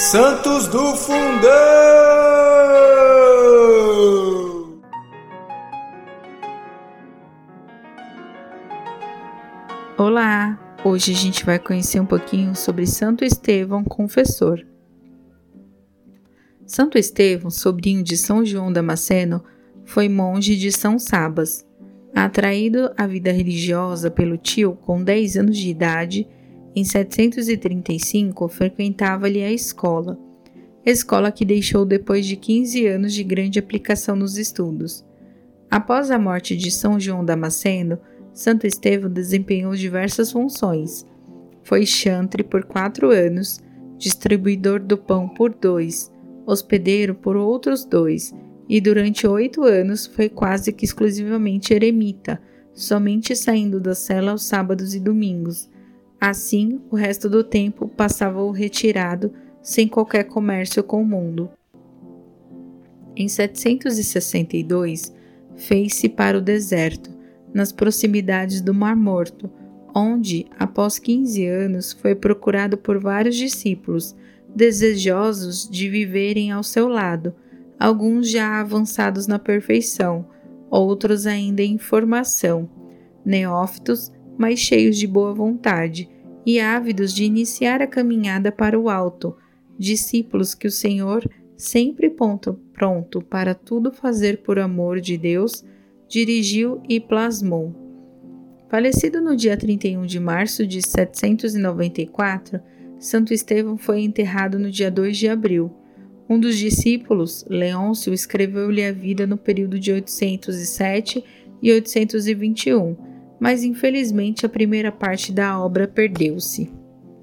Santos do Fundão! Olá! Hoje a gente vai conhecer um pouquinho sobre Santo Estevão Confessor. Santo Estevão, sobrinho de São João Damasceno, foi monge de São Sabas. Atraído à vida religiosa pelo tio com 10 anos de idade, em 735 frequentava-lhe a escola, escola que deixou depois de 15 anos de grande aplicação nos estudos. Após a morte de São João Damasceno, Santo Estevão desempenhou diversas funções. Foi chantre por quatro anos, distribuidor do pão por dois, hospedeiro por outros dois e durante oito anos foi quase que exclusivamente eremita, somente saindo da cela aos sábados e domingos. Assim, o resto do tempo passava-o retirado, sem qualquer comércio com o mundo. Em 762, fez-se para o deserto, nas proximidades do Mar Morto, onde, após 15 anos, foi procurado por vários discípulos, desejosos de viverem ao seu lado alguns já avançados na perfeição, outros ainda em formação, neófitos, mas cheios de boa vontade e ávidos de iniciar a caminhada para o alto, discípulos que o Senhor, sempre pronto, para tudo fazer por amor de Deus, dirigiu e plasmou. Falecido no dia 31 de março de 794, Santo Estevão foi enterrado no dia 2 de abril. Um dos discípulos, Leôncio, escreveu-lhe a vida no período de 807 e 821, mas infelizmente a primeira parte da obra perdeu-se.